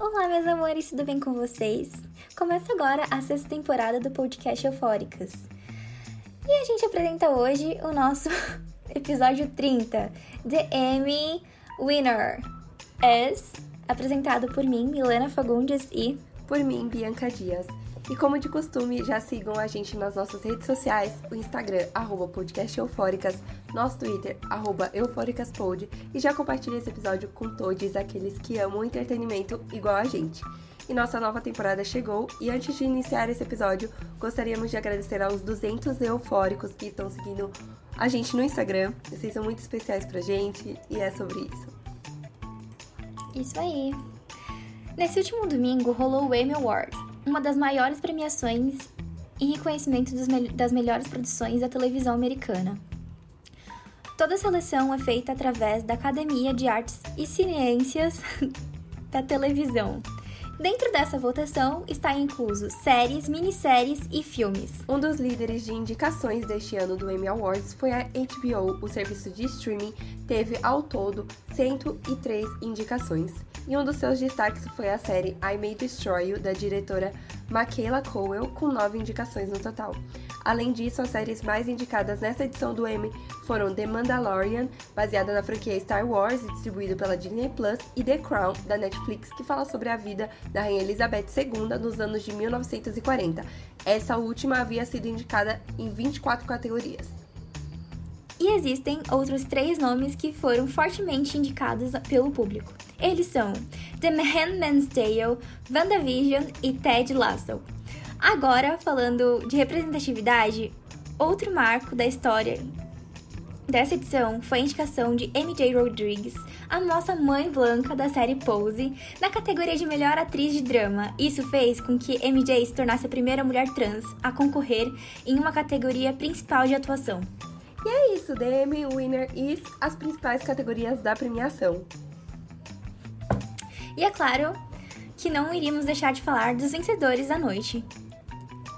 Olá, meus amores, tudo bem com vocês? Começa agora a sexta temporada do podcast Eufóricas. E a gente apresenta hoje o nosso episódio 30, The Emmy Winner. As apresentado por mim, Milena Fagundes e por mim, Bianca Dias. E como de costume, já sigam a gente nas nossas redes sociais, o Instagram, arroba podcast Eufóricas, nosso Twitter, arroba eufóricaspod, e já compartilhem esse episódio com todos aqueles que amam entretenimento igual a gente. E nossa nova temporada chegou, e antes de iniciar esse episódio, gostaríamos de agradecer aos 200 eufóricos que estão seguindo a gente no Instagram. Vocês são muito especiais pra gente, e é sobre isso. Isso aí. Nesse último domingo rolou o Emmy Awards, uma das maiores premiações e reconhecimento me das melhores produções da televisão americana. Toda a seleção é feita através da Academia de Artes e Ciências da Televisão. Dentro dessa votação está incluso séries, minisséries e filmes. Um dos líderes de indicações deste ano do Emmy Awards foi a HBO, o serviço de streaming teve ao todo 103 indicações. E um dos seus destaques foi a série I May Destroy You, da diretora Michaela Cowell, com nove indicações no total. Além disso, as séries mais indicadas nessa edição do Emmy foram The Mandalorian, baseada na franquia Star Wars e distribuído pela Disney Plus, e The Crown, da Netflix, que fala sobre a vida da Rainha Elizabeth II nos anos de 1940. Essa última havia sido indicada em 24 categorias. E existem outros três nomes que foram fortemente indicados pelo público. Eles são The Handmaid's Tale, WandaVision e Ted Lasso. Agora, falando de representatividade, outro marco da história dessa edição foi a indicação de MJ Rodrigues, a nossa mãe Blanca da série Pose, na categoria de melhor atriz de drama. Isso fez com que MJ se tornasse a primeira mulher trans a concorrer em uma categoria principal de atuação. E é isso, Emmy Winner e as principais categorias da premiação. E é claro que não iríamos deixar de falar dos vencedores da noite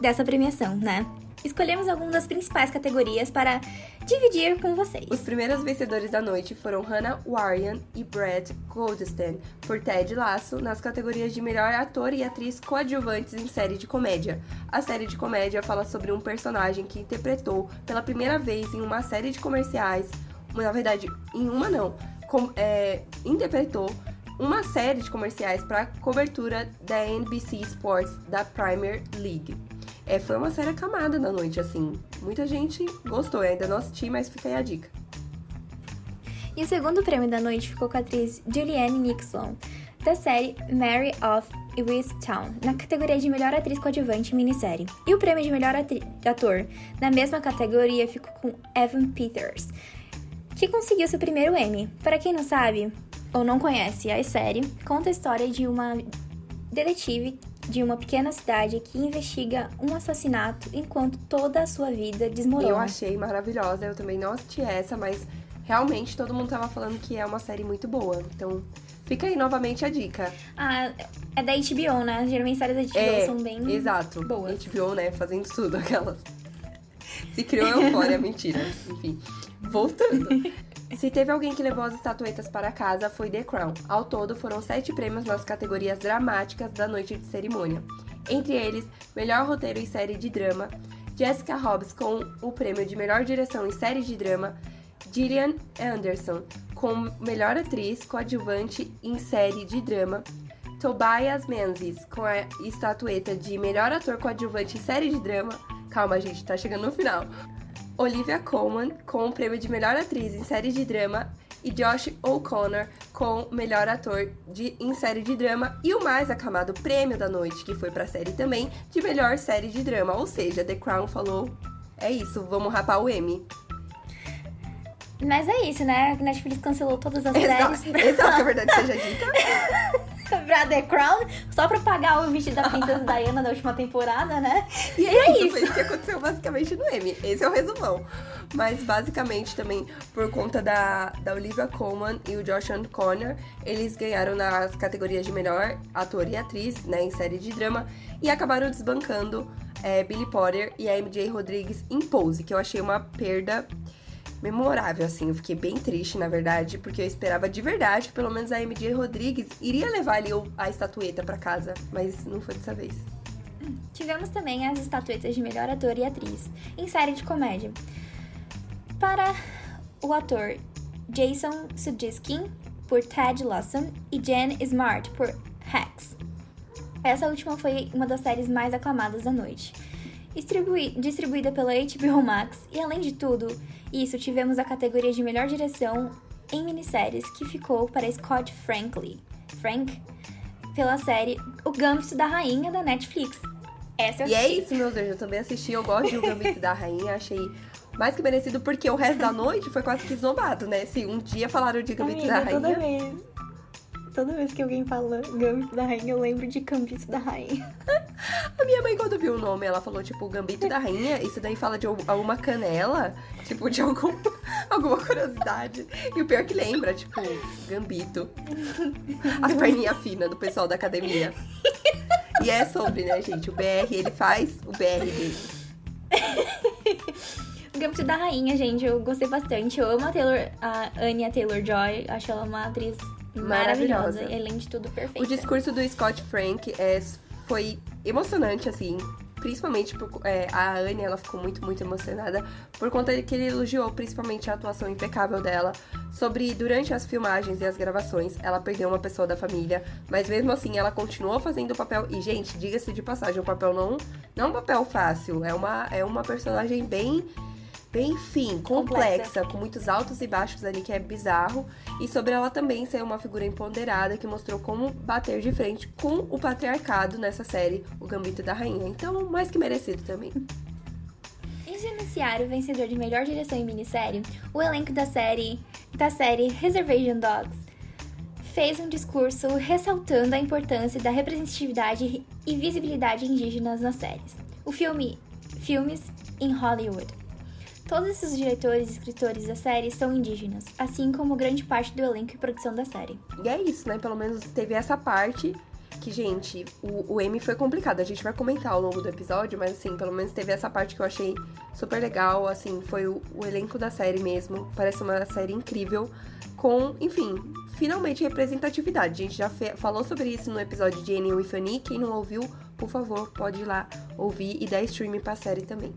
dessa premiação, né? Escolhemos algumas das principais categorias para dividir com vocês. Os primeiros vencedores da noite foram Hannah Warren e Brad Goldstein por Ted Lasso nas categorias de melhor ator e atriz coadjuvantes em série de comédia. A série de comédia fala sobre um personagem que interpretou pela primeira vez em uma série de comerciais, na verdade, em uma não, com, é, interpretou uma série de comerciais para cobertura da NBC Sports da Premier League. É, foi uma série acamada na noite, assim. Muita gente gostou, ainda não assisti, mas fica aí a dica. E o segundo prêmio da noite ficou com a atriz Julianne Nixon, da série Mary of Easttown, na categoria de melhor atriz coadjuvante minissérie. E o prêmio de melhor ator, na mesma categoria, ficou com Evan Peters, que conseguiu seu primeiro Emmy. Para quem não sabe ou não conhece a série, conta a história de uma detetive de uma pequena cidade que investiga um assassinato enquanto toda a sua vida desmorona. Eu achei maravilhosa, eu também não assisti essa, mas realmente todo mundo tava falando que é uma série muito boa. Então, fica aí novamente a dica. Ah, é da HBO, né? Geralmente séries da HBO é, são bem exato. boas. HBO, né? Fazendo tudo, aquelas. Se criou eufória, mentira. Enfim, voltando. Se teve alguém que levou as estatuetas para casa, foi The Crown. Ao todo, foram sete prêmios nas categorias dramáticas da noite de cerimônia. Entre eles, melhor roteiro em série de drama, Jessica Hobbs com o prêmio de melhor direção em série de drama, Gillian Anderson com melhor atriz coadjuvante em série de drama, Tobias Menzies com a estatueta de melhor ator coadjuvante em série de drama. Calma, gente, tá chegando no final. Olivia Colman com o prêmio de melhor atriz em série de drama e Josh O'Connor com melhor ator de, em série de drama e o mais aclamado prêmio da noite, que foi para a série também, de melhor série de drama. Ou seja, The Crown falou: é isso, vamos rapar o M. Mas é isso, né? A Netflix cancelou todas as exato, séries. Exato, que a verdade seja dita. Pra The Crown, só pra pagar o vestido da Princesa Diana da última temporada, né? E é, isso, isso. Foi isso que aconteceu basicamente no M. Esse é o resumão. Mas basicamente também por conta da, da Olivia Colman e o Josh Connor, eles ganharam nas categorias de melhor ator e atriz, né, em série de drama, e acabaram desbancando é, Billy Potter e a MJ Rodrigues em Pose, que eu achei uma perda memorável, assim. Eu fiquei bem triste, na verdade, porque eu esperava de verdade que pelo menos a MJ Rodrigues iria levar ali a estatueta para casa, mas não foi dessa vez. Tivemos também as estatuetas de melhor ator e atriz em série de comédia. Para o ator Jason Sudeikis por Ted Lawson e Jen Smart por Hacks. Essa última foi uma das séries mais aclamadas da noite. Distribui distribuída pela HBO Max, e além de tudo, isso tivemos a categoria de melhor direção em minisséries que ficou para Scott Franklin, Frank, pela série O Gambito da Rainha da Netflix. Essa eu E é isso, meus Deus, eu também assisti, eu gosto de O Gambito da Rainha, achei mais que merecido, porque o resto da noite foi quase que esnobado, né? Se um dia falaram de Gambito Amiga, da Rainha... Toda vez, toda vez que alguém fala Gambito da Rainha, eu lembro de Gambito da Rainha. A minha mãe, quando viu o nome, ela falou, tipo, Gambito da Rainha. Isso daí fala de alguma canela, tipo, de algum, alguma curiosidade. E o pior que lembra, tipo, Gambito. As perninhas finas do pessoal da academia. E é sobre, né, gente? O BR, ele faz o BR dele. O Gambito da Rainha, gente, eu gostei bastante. Eu amo a Taylor, a Anya Taylor-Joy. Acho ela uma atriz maravilhosa. Maravilhosa. Além de tudo, perfeita. O discurso do Scott Frank é, foi emocionante, assim. Principalmente por, é, a Anne, ela ficou muito, muito emocionada por conta que ele elogiou principalmente a atuação impecável dela sobre durante as filmagens e as gravações, ela perdeu uma pessoa da família, mas mesmo assim ela continuou fazendo o papel. E, gente, diga-se de passagem, o papel não, não é um papel fácil, é uma, é uma personagem bem, enfim, complexa, Complexa. com muitos altos e baixos ali, que é bizarro. E sobre ela também ser uma figura empoderada que mostrou como bater de frente com o patriarcado nessa série, O Gambito da Rainha. Então, mais que merecido também. Em Judiciário, vencedor de melhor direção em minissérie, o elenco da série, da série Reservation Dogs fez um discurso ressaltando a importância da representatividade e visibilidade indígenas nas séries. O filme Filmes em Hollywood. Todos esses diretores e escritores da série são indígenas, assim como grande parte do elenco e produção da série. E é isso, né? Pelo menos teve essa parte que, gente, o, o M foi complicado. A gente vai comentar ao longo do episódio, mas assim, pelo menos teve essa parte que eu achei super legal. Assim, foi o, o elenco da série mesmo. Parece uma série incrível. Com, enfim, finalmente representatividade. A gente já falou sobre isso no episódio de Annie with Fanny. Quem não ouviu, por favor, pode ir lá ouvir e dar stream pra série também.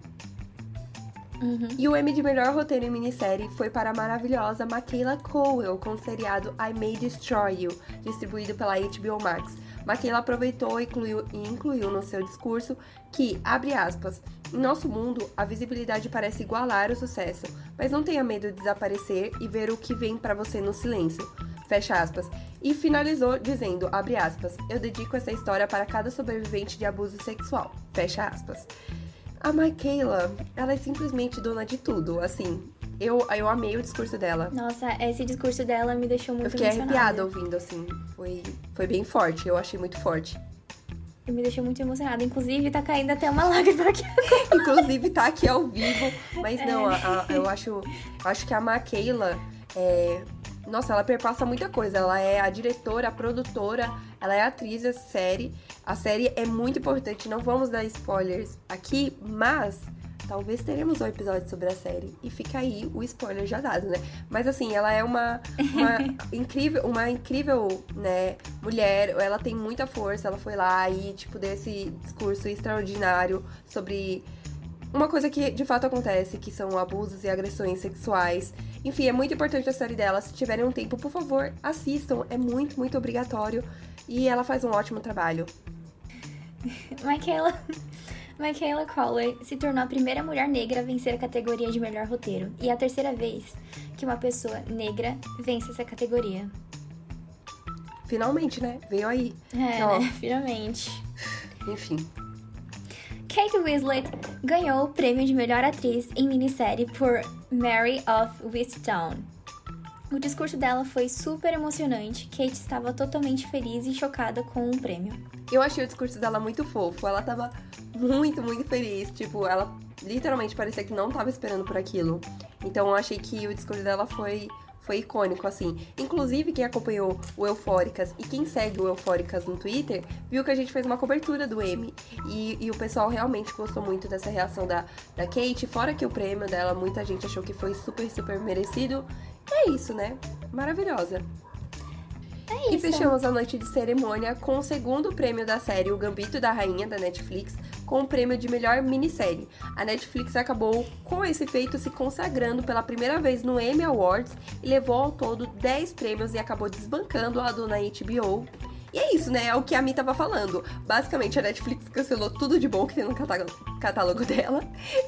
E o M de melhor roteiro em minissérie foi para a maravilhosa Michaela Cowell com o seriado I May Destroy You, distribuído pela HBO Max. Michaela aproveitou e incluiu, e incluiu no seu discurso que, abre aspas, em nosso mundo, a visibilidade parece igualar o sucesso, mas não tenha medo de desaparecer e ver o que vem para você no silêncio. Fecha aspas. E finalizou dizendo, abre aspas, eu dedico essa história para cada sobrevivente de abuso sexual. Fecha aspas. A Michaela, ela é simplesmente dona de tudo, assim. Eu, eu amei o discurso dela. Nossa, esse discurso dela me deixou muito Eu fiquei arrepiada ouvindo, assim. Foi, foi bem forte, eu achei muito forte. Me deixou muito emocionada. Inclusive, tá caindo até uma lágrima aqui. Inclusive, tá aqui ao vivo. Mas não, a- a- eu acho, acho que a Michaela é. Nossa, ela perpassa muita coisa. Ela é a diretora, a produtora, ela é a atriz dessa série. A série é muito importante. Não vamos dar spoilers aqui, mas talvez teremos um episódio sobre a série. E fica aí o spoiler já dado, né? Mas assim, ela é uma, uma incrível, uma incrível, né, mulher. Ela tem muita força. Ela foi lá e, tipo, deu esse discurso extraordinário sobre uma coisa que de fato acontece, que são abusos e agressões sexuais. Enfim, é muito importante a série dela. Se tiverem um tempo, por favor, assistam. É muito, muito obrigatório. E ela faz um ótimo trabalho. Michaela, Michaela Crowley se tornou a primeira mulher negra a vencer a categoria de melhor roteiro e é a terceira vez que uma pessoa negra vence essa categoria. Finalmente, né? Veio aí. É, Ó, né? Finalmente. Enfim. Kate Winslet ganhou o prêmio de melhor atriz em minissérie por Mary of Whisttown. O discurso dela foi super emocionante. Kate estava totalmente feliz e chocada com o prêmio. Eu achei o discurso dela muito fofo. Ela tava muito, muito feliz. Tipo, ela literalmente parecia que não tava esperando por aquilo. Então eu achei que o discurso dela foi, foi icônico, assim. Inclusive, quem acompanhou o Eufóricas e quem segue o Eufóricas no Twitter, viu que a gente fez uma cobertura do M. E, e o pessoal realmente gostou muito dessa reação da, da Kate. Fora que o prêmio dela, muita gente achou que foi super, super merecido. E é isso, né? Maravilhosa. É isso. E fechamos a noite de cerimônia com o segundo prêmio da série O Gambito da Rainha da Netflix, com o prêmio de melhor minissérie. A Netflix acabou com esse feito se consagrando pela primeira vez no Emmy Awards e levou ao todo 10 prêmios e acabou desbancando a dona HBO. E é isso, né? É o que a Mi tava falando. Basicamente, a Netflix cancelou tudo de bom que tem no catálogo dela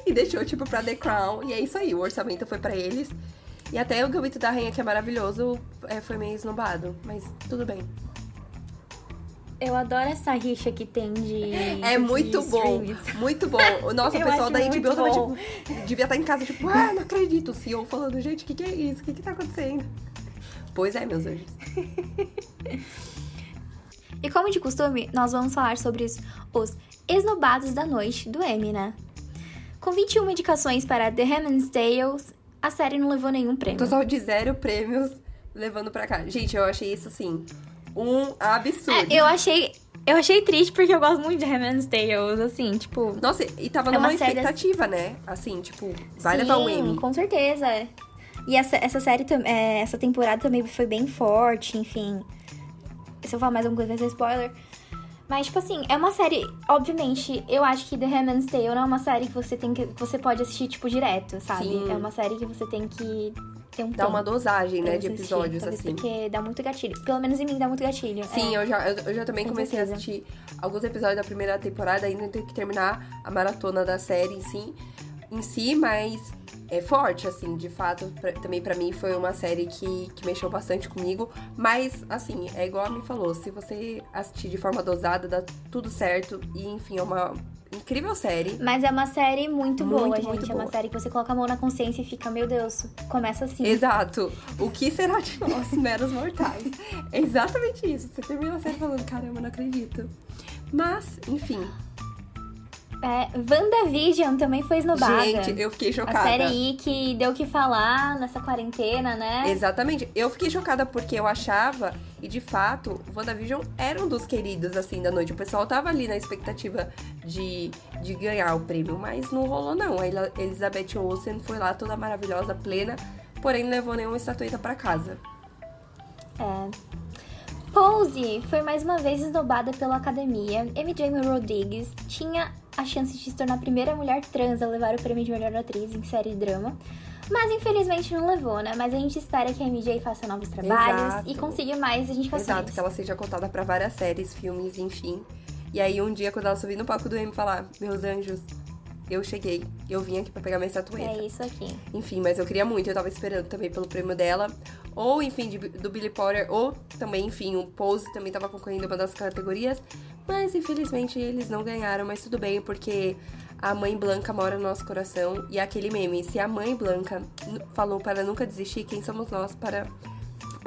e deixou, tipo, pra The Crown. E é isso aí, o orçamento foi para eles. E até o Gambito da Rainha, que é maravilhoso, é, foi meio esnobado. Mas tudo bem. Eu adoro essa rixa que tem de. É de muito bom. streams. Muito bom. O nosso Eu pessoal da HBO tava, bom. tipo, devia estar em casa, tipo, ah, não acredito. O CEO falando, gente, o que, que é isso? O que, que tá acontecendo? Pois é, meus anjos. E como de costume, nós vamos falar sobre os, os esnobados da noite do Emmy, né? Com 21 indicações para The Handmaid's Tale, a série não levou nenhum prêmio. Total de zero prêmios levando pra cá. Gente, eu achei isso, assim, um absurdo. É, eu achei. Eu achei triste porque eu gosto muito de Handmaid's Tale, assim, tipo. Nossa, e tava É numa uma série expectativa, né? Assim, tipo, vai sim, levar o Emmy. com certeza. E essa, essa série, é, essa temporada também foi bem forte, enfim. Se eu falar mais alguma coisa, vai ser spoiler. Mas, tipo assim, é uma série. Obviamente, eu acho que The Handmaid's Tale não é uma série que você tem que. você pode assistir, tipo, direto, sabe? Sim. É uma série que você tem que ter um Dá tempo uma dosagem, né, de assistir, episódios, assim. Porque dá muito gatilho. Pelo menos em mim dá muito gatilho. Sim, é. eu, já, eu, eu já também Com comecei a certeza. assistir alguns episódios da primeira temporada, ainda tenho que terminar a maratona da série em si, em si mas é forte, assim, de fato, pra- também pra mim foi uma série que, que mexeu bastante comigo, mas, assim, é igual a me falou, se você assistir de forma dosada, dá tudo certo, e, enfim, é uma incrível série. Mas é uma série muito, boa, Muito, gente. muito é uma boa. série que você coloca a mão na consciência e fica, meu Deus, começa assim. Exato. O que será de nós, meros mortais? É exatamente isso. Você termina a série falando, caramba, não acredito. Mas, enfim. É, WandaVision também foi esnobada. Gente, eu fiquei A chocada. série aí que deu o que falar nessa quarentena, né? Exatamente. Eu fiquei chocada porque eu achava, e de fato, WandaVision era um dos queridos, assim, da noite. O pessoal tava ali na expectativa de, de ganhar o prêmio, mas não rolou, não. A Elizabeth Olsen foi lá toda maravilhosa, plena, porém não levou nenhuma estatueta pra casa. É. Pose foi mais uma vez esnobada pela academia. Amy Jamie Rodrigues tinha a chance de se tornar a primeira mulher trans a levar o prêmio de melhor atriz em série de drama. Mas infelizmente não levou, né? Mas a gente espera que a MJ faça novos trabalhos Exato. e consiga mais indicações. Exato, que ela seja contada pra várias séries, filmes, enfim. E aí um dia, quando ela subir no palco do M falar, meus anjos, eu cheguei, eu vim aqui pra pegar minha estatueta. É isso aqui. Enfim, mas eu queria muito, eu tava esperando também pelo prêmio dela. Ou, enfim, de- do Billy Potter, ou também, enfim, o Pose também tava concorrendo uma das categorias. Mas, infelizmente, eles não ganharam, mas tudo bem, porque a mãe Blanca mora no nosso coração. E aquele meme, se a mãe Blanca n- falou para nunca desistir, quem somos nós para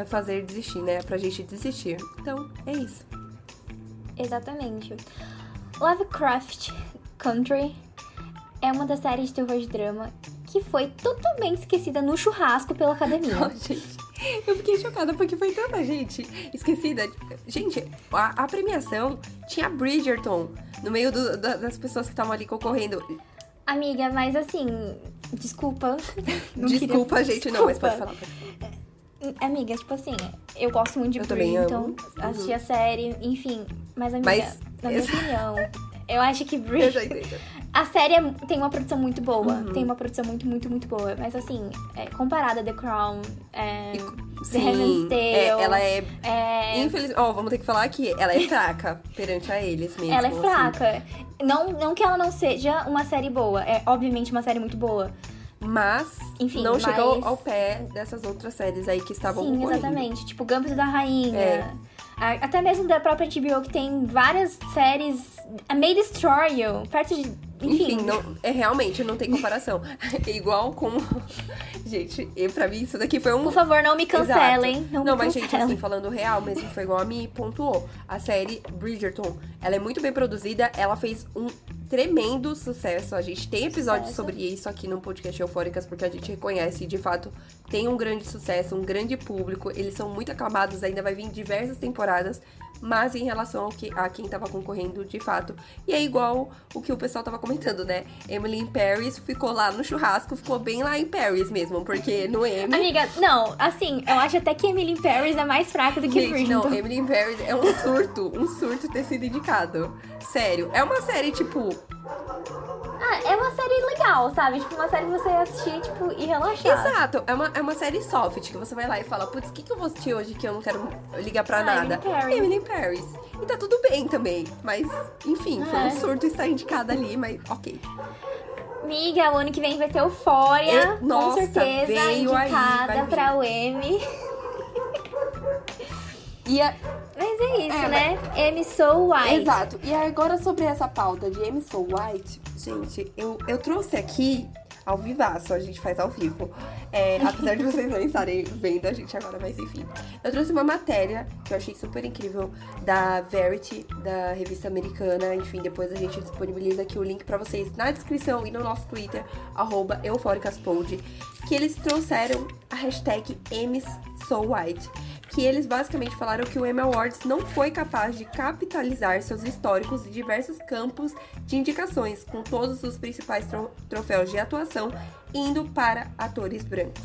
fazer desistir, né? Pra gente desistir. Então, é isso. Exatamente. Lovecraft Country é uma das séries de terror de drama que foi totalmente esquecida no churrasco pela academia. Não, gente, eu fiquei chocada porque foi tanta gente esquecida. Gente, a, a premiação tinha Bridgerton no meio do- da- das pessoas que estavam ali concorrendo. Amiga, mas assim, desculpa. Não queria- Desculpa, gente, não, mas pode Desculpa. falar. pode falar. Amiga, tipo assim, eu gosto muito de Eu Bridgerton, amo. assisti Uhum. a série, enfim. Mas, amiga, Mas- na minha opinião, eu acho que Eu já Bridgerton... entendi. A série é- tem uma produção muito boa. Uhum. Tem uma produção muito, muito, muito boa. Mas assim, é, comparada a The Crown, é, The Sim, Handmaid's Tale... é, ela é. é, Infelizmente. Ó, vamos ter que falar que ela é fraca perante a eles mesmo. ela é assim. fraca. Não, não que ela não seja uma série boa. É obviamente uma série muito boa. Mas Enfim, não mas- ao pé dessas outras séries aí que estavam Sim, concorrendo. exatamente. Tipo, Gambito da Rainha. É. Até mesmo da própria HBO, que tem várias séries. A May Destroy You, perto de. Enfim. Enfim, não, é realmente não tem comparação. É igual com. Gente, e pra mim isso daqui foi um. Por favor, não me cancelem. Não, Não, me mas, gente, assim, falando real mesmo, foi igual a mim pontuou. A série Bridgerton, ela é muito bem produzida, ela fez um tremendo sucesso. A gente tem episódios sobre isso aqui no podcast Eufóricas, porque a gente reconhece, de fato, tem um grande sucesso, um grande público. Eles são muito aclamados, ainda vai vir diversas temporadas. Mas em relação ao que, a quem tava concorrendo, de fato. E é igual o que o pessoal tava comentando, né? Emily in Paris ficou lá no churrasco, ficou bem lá em Paris mesmo, porque no Emmy. Amiga, não, assim, eu acho até que Emily in Paris é mais fraca do que Gente, Bridgerton. não, Emily in Paris é um surto, um surto ter sido indicado. Sério, é uma série, tipo, Ah, é uma série legal, sabe? Tipo, uma série que você assistir, tipo, e relaxar. Exato, é uma, é uma série soft que você vai lá e fala, putz, o que, que eu vou assistir hoje que eu não quero ligar pra Ah, nada? Emily in Paris. E tá tudo bem também, mas enfim, foi É. um surto estar indicada ali, mas ok. Amiga, o ano que vem vai ter Euphoria, E- nossa, com certeza, aí, indicada vir. pra o Emmy. E a, Mas é isso, É, né? Emmy So White. Exato. E agora sobre essa pauta de Amy So White, gente, eu, eu trouxe aqui ao vivaço, a gente faz ao vivo. É, apesar de vocês não estarem vendo a gente agora, mas enfim. Eu trouxe uma matéria que eu achei super incrível da Verity, da revista americana. Enfim, depois a gente disponibiliza aqui o link pra vocês na descrição e no nosso Twitter, arroba eufóricaspod, que eles trouxeram a hashtag White que eles basicamente falaram que o Emmy Awards não foi capaz de capitalizar seus históricos de diversos campos de indicações, com todos os principais tro- troféus de atuação indo para atores brancos.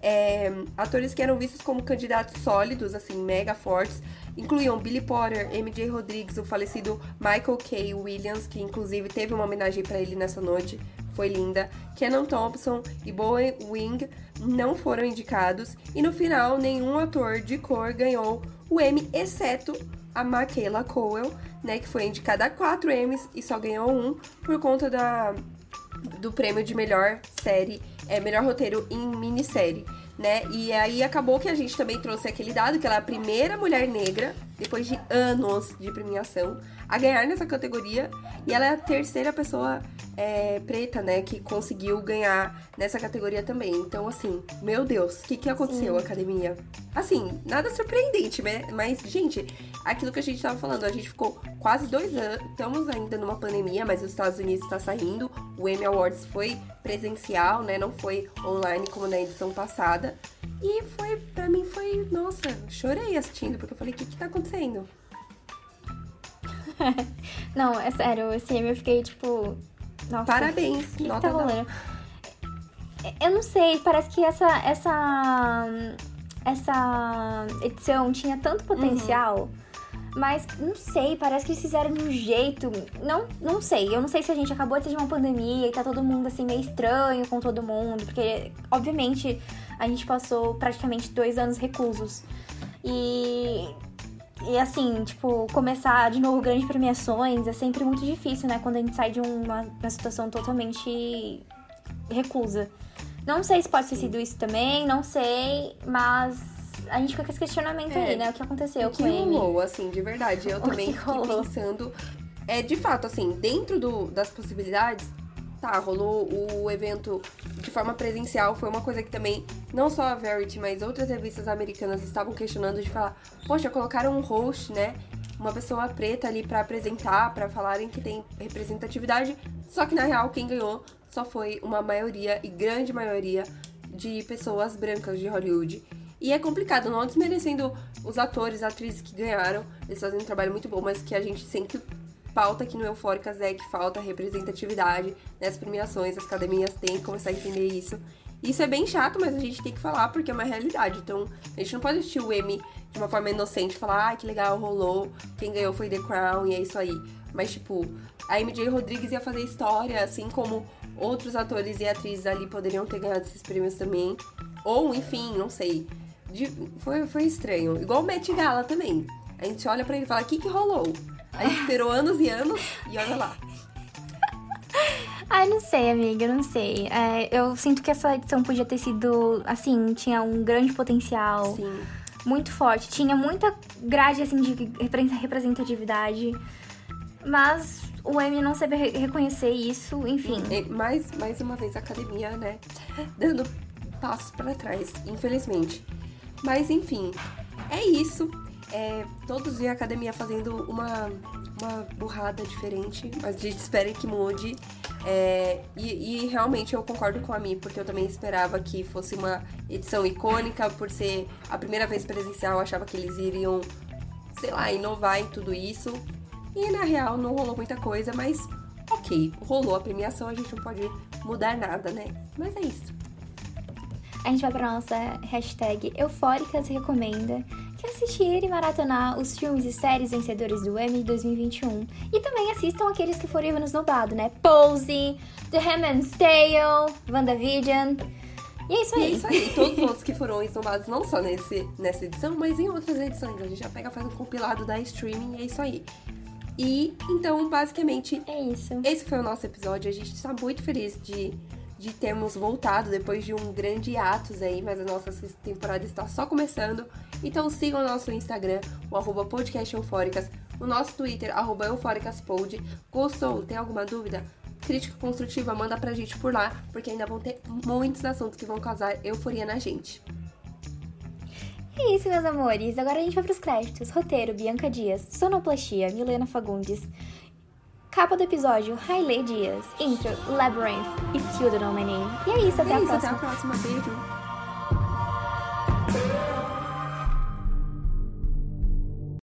É, atores que eram vistos como candidatos sólidos, assim, mega fortes, incluíam Billy Potter, MJ Rodrigues, o falecido Michael K. Williams, que inclusive teve uma homenagem para ele nessa noite, foi linda. Kenan Thompson e Bowen Wing não foram indicados. E no final, nenhum ator de cor ganhou o Emmy, exceto a Michaela Cowell, né, que foi indicada a quatro Emmys e só ganhou um por conta da, do prêmio de melhor série, é, melhor roteiro em minissérie, né? E aí acabou que a gente também trouxe aquele dado que ela é a primeira mulher negra, depois de anos de premiação, a ganhar nessa categoria. E ela é a terceira pessoa é, preta, né, que conseguiu ganhar nessa categoria também. Então, assim, meu Deus, o que, que aconteceu, academia? Assim, nada surpreendente, né? Mas, gente, aquilo que a gente tava falando, a gente ficou quase dois anos, estamos ainda numa pandemia, mas os Estados Unidos está saindo. O Emmy Awards foi presencial, né? Não foi online como na edição passada. E foi, pra mim, foi, nossa, chorei assistindo, porque eu falei, o que que tá acontecendo? Não, é sério, esse Emmy eu fiquei, tipo... Nossa, Parabéns, que, que nota tá da- rolando? Eu não sei, parece que essa, essa, essa edição tinha tanto potencial, mas não sei, parece que eles fizeram de um jeito. Não, não sei, eu não sei se a gente acabou de ter uma pandemia e tá todo mundo assim meio estranho com todo mundo, porque obviamente a gente passou praticamente dois anos reclusos. E. E assim, tipo, começar de novo grandes premiações é sempre muito difícil, né? Quando a gente sai de uma, uma situação totalmente reclusa. Não sei se pode ter sido isso também, não sei, mas a gente fica com esse questionamento É. aí, né? O que aconteceu o que com ele? rolou, assim, de verdade. Eu O também que fiquei rolou? pensando. É, de fato, assim, dentro do- das possibilidades, tá, rolou o evento de forma presencial. Foi uma coisa que também, não só a Verity, mas outras revistas americanas estavam questionando de falar, poxa, colocaram um host, né? Uma pessoa preta ali pra apresentar, pra falarem que tem representatividade. Só que na real, quem ganhou só foi uma maioria e grande maioria de pessoas brancas de Hollywood. E é complicado, não desmerecendo os atores, atrizes que ganharam, eles fazem um trabalho muito bom, mas que a gente sempre pauta aqui no Eufóricas é que falta representatividade nas premiações, as academias têm que começar a entender isso. Isso é bem chato, mas a gente tem que falar porque é uma realidade. Então, a gente não pode assistir o Emmy de uma forma inocente e falar, ah, que legal, rolou, quem ganhou foi The Crown e é isso aí. Mas, tipo, a MJ Rodrigues ia fazer história, assim como outros atores e atrizes ali poderiam ter ganhado esses prêmios também. Ou, enfim, não sei. De- foi, foi estranho. Igual o Met Gala também. A gente olha pra ele e fala, o que que rolou? Aí esperou anos e anos e olha lá. Ai, não sei, amiga, não sei. É, eu sinto que essa edição podia ter sido, assim, tinha um grande potencial. Sim. muito forte. Tinha muita grade, assim, de repre- representatividade. Mas o Emmy não re- reconhecer isso, enfim. E mais, mais uma vez a academia, né? Dando passos pra trás, infelizmente. Mas enfim, é isso. é, todos em academia fazendo uma, uma burrada diferente, mas a gente espera que mude. É, e, e, realmente eu concordo com a Mi, porque eu também esperava que fosse uma edição icônica, por ser a primeira vez presencial, eu achava que eles iriam, sei lá, inovar em tudo isso. E na real não rolou muita coisa, mas ok, rolou a premiação, a gente não pode mudar nada, né? Mas é isso. A gente vai pra nossa hashtag Eufóricas Recomenda, que é assistir e maratonar os filmes e séries vencedores do Emmy 2021. E também assistam aqueles que foram esnobado, né? Pose, The Handmaid's Tale, WandaVision. E é isso aí. E é isso aí. Todos os outros que foram esnobados, não só nesse, nessa edição, mas em outras edições. A gente já pega, faz um compilado da streaming e é isso aí. E então, basicamente, é isso. Esse foi o nosso episódio. A gente está muito feliz de, de termos voltado depois de um grande atos aí, mas a nossa temporada está só começando. Então sigam o nosso Instagram, o arroba podcast eufóricas, o nosso Twitter, arroba eufóricaspod. Gostou? Tem alguma dúvida? Crítica construtiva, manda pra gente por lá, porque ainda vão ter muitos assuntos que vão causar euforia na gente. É isso, meus amores. Agora a gente vai pros créditos. Roteiro, Bianca Dias. Sonoplastia, Milena Fagundes. Capa do episódio, Haile Dias. Intro, Labyrinth, If You Don't Know My Name. E é isso, até é a isso, próxima. Até a próxima. Beijo.